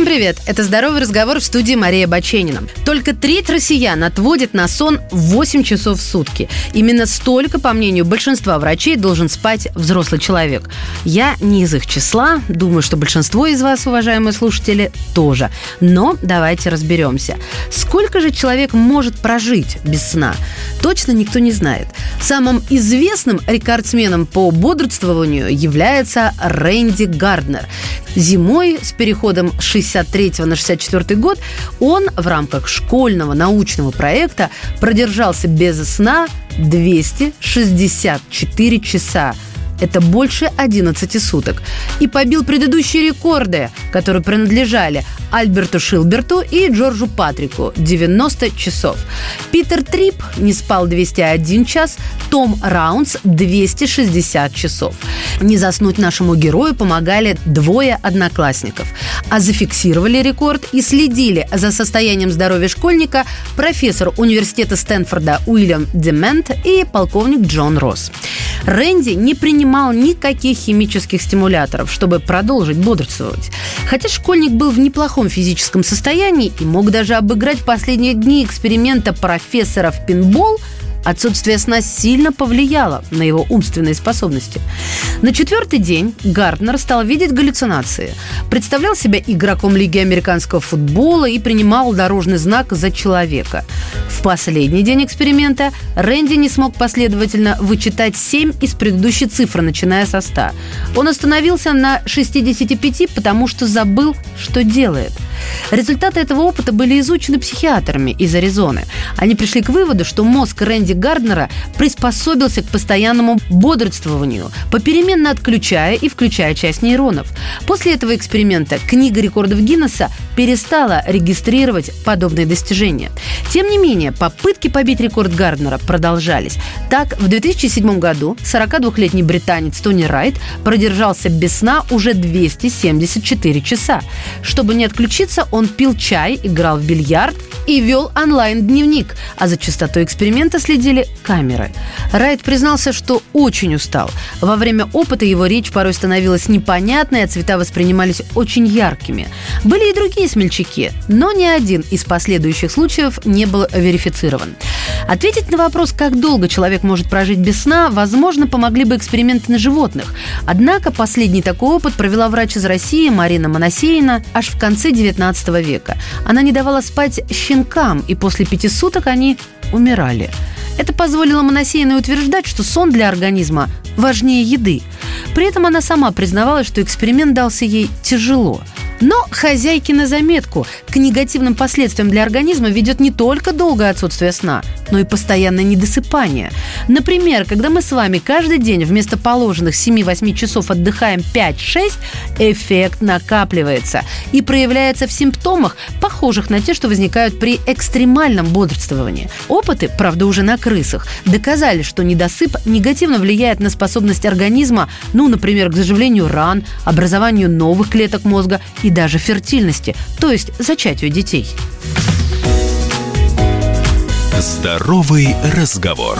Всем привет! Это «Здоровый разговор» в студии Мария Баченина. Только треть россиян отводит на сон 8 часов в сутки. Именно столько, по мнению большинства врачей, должен спать взрослый человек. Я не из их числа, думаю, что большинство из вас, уважаемые слушатели, тоже. Но давайте разберемся. Сколько же человек может прожить без сна? Точно никто не знает. Самым известным рекордсменом по бодрствованию является Рэнди Гарднер. Зимой с переходом 63 на 64 год он в рамках школьного научного проекта продержался без сна 264 часа – это больше 11 суток. И побил предыдущие рекорды, которые принадлежали Альберту Шилберту и Джорджу Патрику – 90 часов. Питер Трип не спал 201 час, Том Раунс – 260 часов. Не заснуть нашему герою помогали двое одноклассников. А зафиксировали рекорд и следили за состоянием здоровья школьника профессор университета Стэнфорда Уильям Демент и полковник Джон Росс. Рэнди не принимал никаких химических стимуляторов, чтобы продолжить бодрствовать. Хотя школьник был в неплохом физическом состоянии и мог даже обыграть в последние дни эксперимента профессора в пинбол – Отсутствие сна сильно повлияло на его умственные способности. На четвертый день Гарднер стал видеть галлюцинации. Представлял себя игроком Лиги американского футбола и принимал дорожный знак за человека. В последний день эксперимента Рэнди не смог последовательно вычитать 7 из предыдущей цифры, начиная со 100. Он остановился на 65, потому что забыл, что делает – Результаты этого опыта были изучены психиатрами из Аризоны. Они пришли к выводу, что мозг Рэнди Гарднера приспособился к постоянному бодрствованию, попеременно отключая и включая часть нейронов. После этого эксперимента книга рекордов Гиннесса перестала регистрировать подобные достижения. Тем не менее, попытки побить рекорд Гарднера продолжались. Так, в 2007 году 42-летний британец Тони Райт продержался без сна уже 274 часа. Чтобы не отключиться, он пил чай, играл в бильярд и вел онлайн-дневник, а за частотой эксперимента следили камеры. Райт признался, что очень устал. Во время опыта его речь порой становилась непонятной, а цвета воспринимались очень яркими. Были и другие смельчаки, но ни один из последующих случаев не был верифицирован. Ответить на вопрос, как долго человек может прожить без сна, возможно, помогли бы эксперименты на животных. Однако последний такой опыт провела врач из России Марина Моносеина аж в конце 19 века. Она не давала спать щенкам, и после пяти суток они умирали. Это позволило Моносеиной утверждать, что сон для организма важнее еды. При этом она сама признавала, что эксперимент дался ей тяжело – но хозяйки на заметку. К негативным последствиям для организма ведет не только долгое отсутствие сна, но и постоянное недосыпание. Например, когда мы с вами каждый день вместо положенных 7-8 часов отдыхаем 5-6, эффект накапливается и проявляется в симптомах, похожих на те, что возникают при экстремальном бодрствовании. Опыты, правда уже на крысах, доказали, что недосып негативно влияет на способность организма, ну, например, к заживлению ран, образованию новых клеток мозга и даже фертильности, то есть зачатию детей. Здоровый разговор.